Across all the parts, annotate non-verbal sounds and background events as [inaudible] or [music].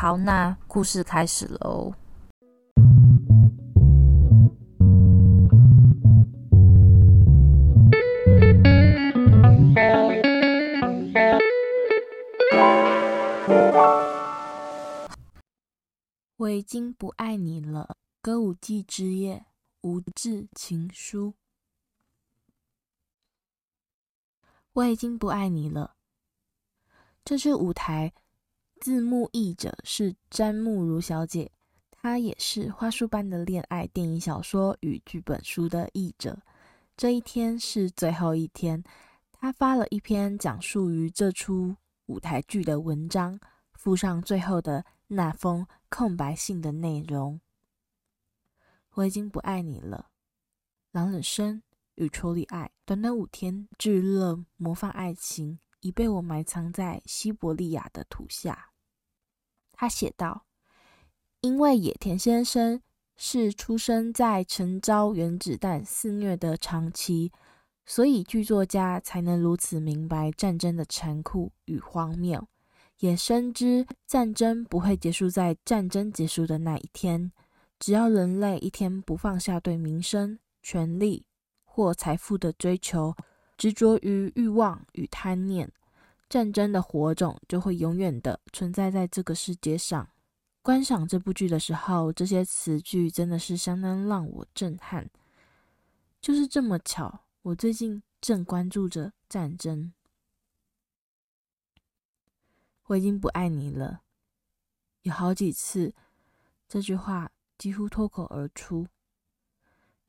好，那故事开始喽。我已经不爱你了。歌舞伎之夜，无字情书。我已经不爱你了。这是舞台。字幕译者是詹慕如小姐，她也是《花束般的恋爱》电影小说与剧本书的译者。这一天是最后一天，她发了一篇讲述于这出舞台剧的文章，附上最后的那封空白信的内容。我已经不爱你了。狼人生与抽离爱，短短五天，炙热模仿爱情。已被我埋藏在西伯利亚的土下。他写道：“因为野田先生是出生在诚招原子弹肆虐的长崎，所以剧作家才能如此明白战争的残酷与荒谬，也深知战争不会结束在战争结束的那一天。只要人类一天不放下对名声、权力或财富的追求。”执着于欲望与贪念，战争的火种就会永远的存在在这个世界上。观赏这部剧的时候，这些词句真的是相当让我震撼。就是这么巧，我最近正关注着战争。我已经不爱你了，有好几次，这句话几乎脱口而出。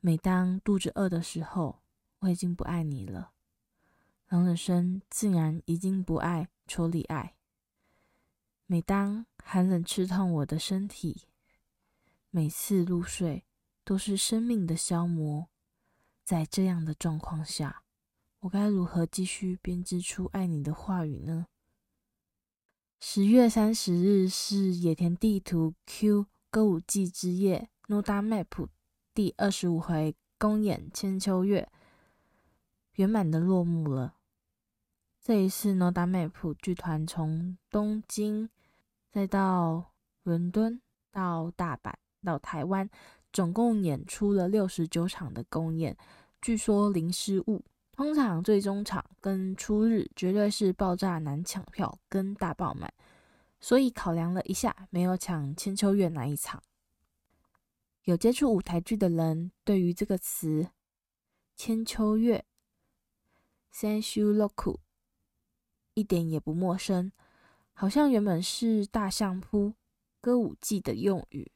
每当肚子饿的时候，我已经不爱你了。狼人生竟然已经不爱抽离爱。每当寒冷刺痛我的身体，每次入睡都是生命的消磨。在这样的状况下，我该如何继续编织出爱你的话语呢？十月三十日是野田地图 Q 歌舞伎之夜 Noda Map 第二十五回公演千秋月圆满的落幕了。这一次，NODA-MAP 剧团从东京，再到伦敦，到大阪，到台湾，总共演出了六十九场的公演，据说零失误。通常最终场跟初日绝对是爆炸难抢票跟大爆满，所以考量了一下，没有抢千秋月那一场。有接触舞台剧的人，对于这个词“千秋月”（千秋六苦）一点也不陌生，好像原本是大相扑、歌舞伎的用语，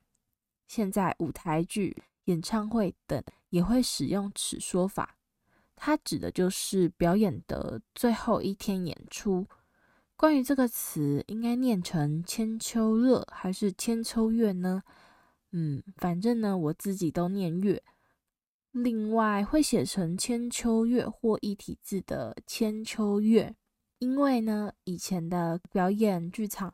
现在舞台剧、演唱会等也会使用此说法。它指的就是表演的最后一天演出。关于这个词，应该念成千秋乐还是千秋月呢？嗯，反正呢，我自己都念月。另外，会写成千秋月或一体字的千秋月。因为呢，以前的表演剧场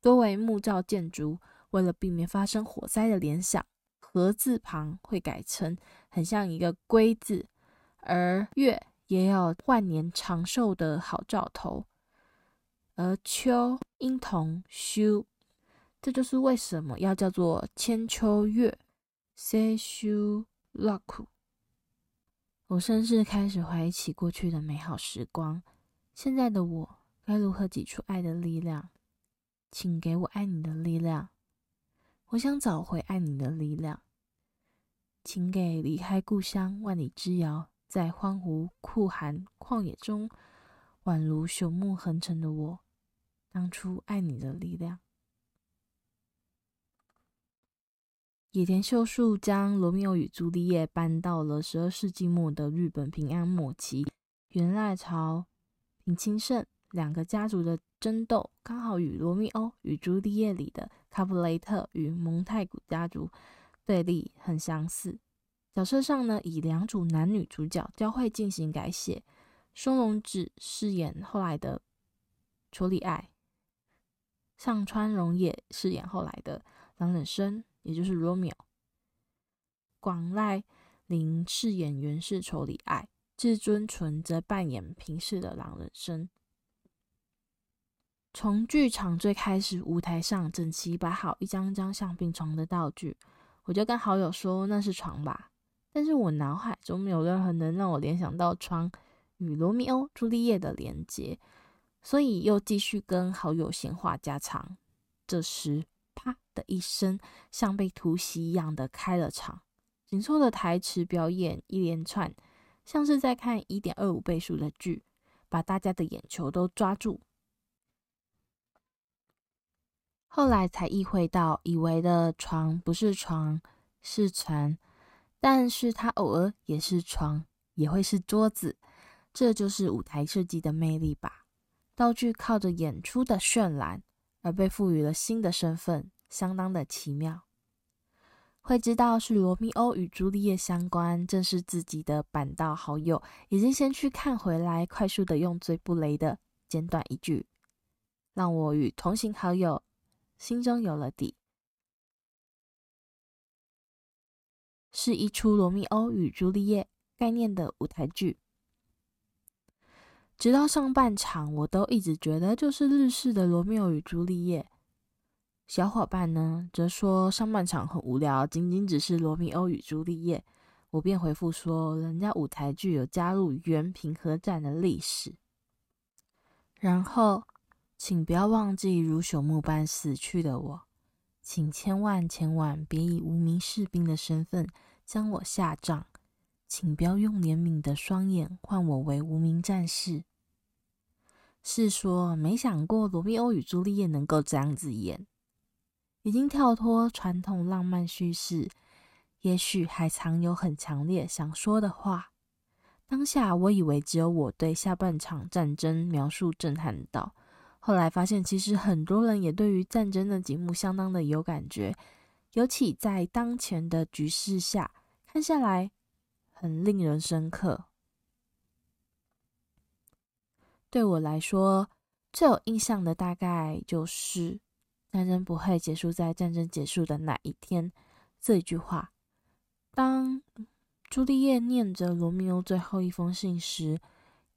多为木造建筑，为了避免发生火灾的联想，“禾”字旁会改成很像一个“龟”字，而“月”也有万年长寿的好兆头，而“秋”音同“修”，这就是为什么要叫做千秋月。Sayu luck，，我甚至开始怀疑起过去的美好时光。现在的我该如何挤出爱的力量？请给我爱你的力量。我想找回爱你的力量。请给离开故乡万里之遥，在荒芜酷寒旷野中宛如朽木横陈的我，当初爱你的力量。野田秀树将《罗密欧与朱丽叶》搬到了十二世纪末的日本平安末期，源赖朝。林清盛、两个家族的争斗刚好与《罗密欧与朱丽叶》里的卡普雷特与蒙太古家族对立很相似。角色上呢，以两组男女主角交会进行改写。松隆子饰演后来的楚里爱，上川荣也饰演后来的狼忍生，也就是罗密欧。广濑铃饰演源氏楚里爱，至尊淳则扮演平视的狼人生。从剧场最开始，舞台上整齐摆好一张张像病床的道具，我就跟好友说那是床吧，但是我脑海中没有任何能让我联想到床。与罗密欧朱丽叶的连结，所以又继续跟好友闲话家常。这时，啪的一声，像被突袭一样的开了场，紧凑的台词表演一连串，像是在看一点二五倍速的剧，把大家的眼球都抓住。后来才意会到，以为的床不是床，是船，但是它偶尔也是床，也会是桌子。这就是舞台设计的魅力吧。道具靠着演出的渲染而被赋予了新的身份，相当的奇妙。会知道是罗密欧与朱丽叶相关，正是自己的板道好友已经先去看回来，快速的用最不雷的简短一句，让我与同行好友心中有了底。是一出罗密欧与朱丽叶概念的舞台剧。直到上半场，我都一直觉得就是日式的《罗密欧与朱丽叶》。小伙伴呢，则说上半场很无聊，仅仅只是《罗密欧与朱丽叶》。我便回复说，人家舞台剧有加入原平和战的历史。然后，请不要忘记如朽木般死去的我，请千万千万别以无名士兵的身份将我下葬，请不要用怜悯的双眼换我为无名战士。是说没想过罗密欧与朱丽叶能够这样子演，已经跳脱传统浪漫叙事，也许还藏有很强烈想说的话。当下我以为只有我对下半场战争描述震撼到，后来发现其实很多人也对于战争的节目相当的有感觉，尤其在当前的局势下看下来，很令人深刻。对我来说，最有印象的大概就是“战争不会结束在战争结束的那一天”这一句话。当朱丽叶念着罗密欧最后一封信时，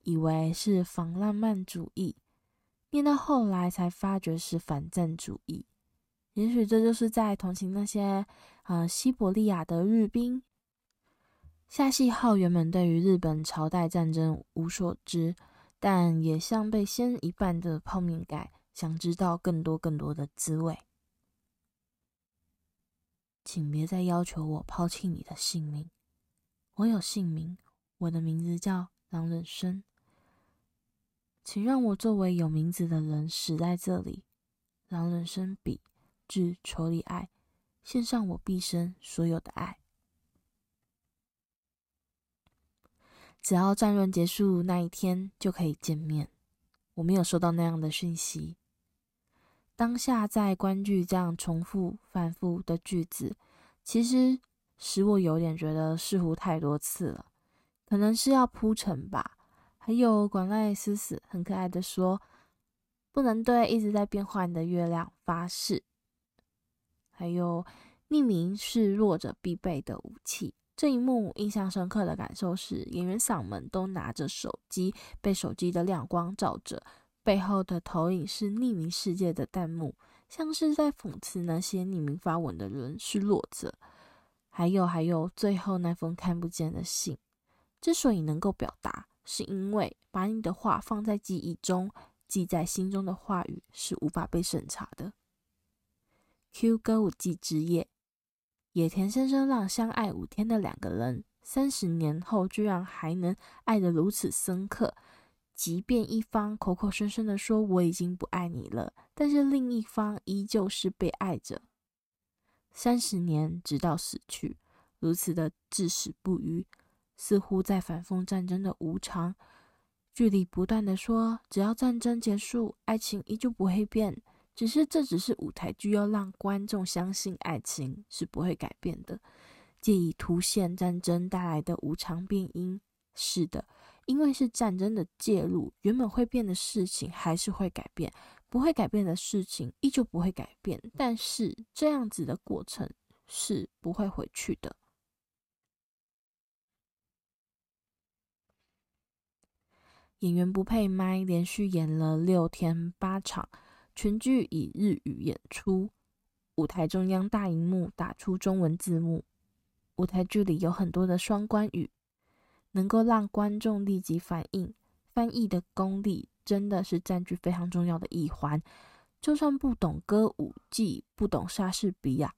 以为是仿浪漫主义，念到后来才发觉是反战主义。也许这就是在同情那些呃西伯利亚的日兵。夏夕号原本对于日本朝代战争无所知。但也像被掀一半的泡面盖，想知道更多更多的滋味。请别再要求我抛弃你的性命。我有姓名，我的名字叫狼人生。请让我作为有名字的人死在这里。狼人生笔致楚里爱，献上我毕生所有的爱。只要战乱结束那一天就可以见面。我没有收到那样的讯息。当下在观剧这样重复反复的句子，其实使我有点觉得似乎太多次了，可能是要铺陈吧。还有广濑思思很可爱的说：“不能对一直在变换的月亮发誓。”还有匿名是弱者必备的武器。这一幕印象深刻的感受是，演员嗓门都拿着手机，被手机的亮光照着，背后的投影是匿名世界的弹幕，像是在讽刺那些匿名发文的人是弱者。还有还有，最后那封看不见的信，之所以能够表达，是因为把你的话放在记忆中，记在心中的话语是无法被审查的。Q 歌舞伎之夜。野田先生让相爱五天的两个人，三十年后居然还能爱得如此深刻。即便一方口口声声的说我已经不爱你了，但是另一方依旧是被爱着。三十年直到死去，如此的至死不渝，似乎在反讽战争的无常。剧里不断的说，只要战争结束，爱情依旧不会变。只是这只是舞台剧，要让观众相信爱情是不会改变的，借以凸显战争带来的无常变因。是的，因为是战争的介入，原本会变的事情还是会改变，不会改变的事情依旧不会改变。但是这样子的过程是不会回去的。演员不配麦，连续演了六天八场，全剧以日语演出。舞台中央大荧幕打出中文字幕。舞台剧里有很多的双关语，能够让观众立即反应。翻译的功力真的是占据非常重要的一环。就算不懂歌舞伎，不懂莎士比亚，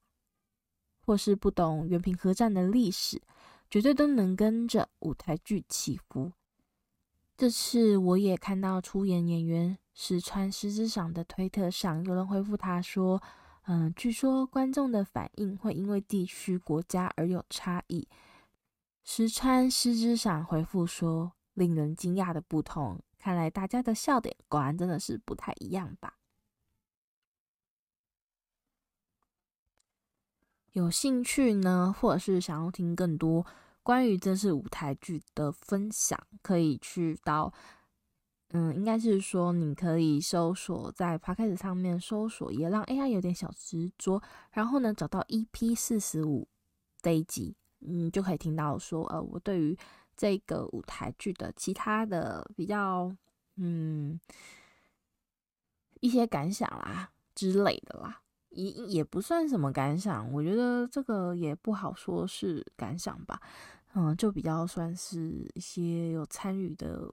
或是不懂原平河战的历史，绝对都能跟着舞台剧起伏。这次我也看到出演演员石川狮之赏的推特上，有人回复他说：“嗯，据说观众的反应会因为地区国家而有差异。”石川狮之赏回复说：“令人惊讶的不同，看来大家的笑点果然真的是不太一样吧？”有兴趣呢，或者是想要听更多关于这次舞台剧的分享，可以去到，嗯，应该是说你可以搜索在 Podcast 上面搜索，也让 AI 有点小执着，然后呢找到 EP 四十五这一集，嗯，就可以听到说，呃，我对于这个舞台剧的其他的比较，嗯，一些感想啦之类的啦，也也不算什么感想，我觉得这个也不好说是感想吧。嗯，就比较算是一些有参与的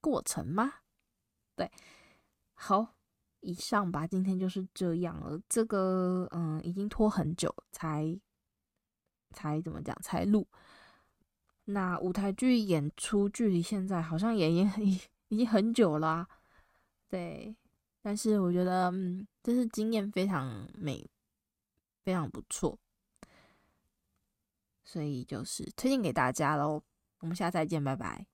过程吗？对，好，以上吧，今天就是这样了。这个嗯，已经拖很久才才怎么讲才录。那舞台剧演出距离现在好像也也已 [laughs] 已经很久了，对。但是我觉得嗯，这是经验非常美，非常不错。所以就是推荐给大家喽，我们下次再见，拜拜。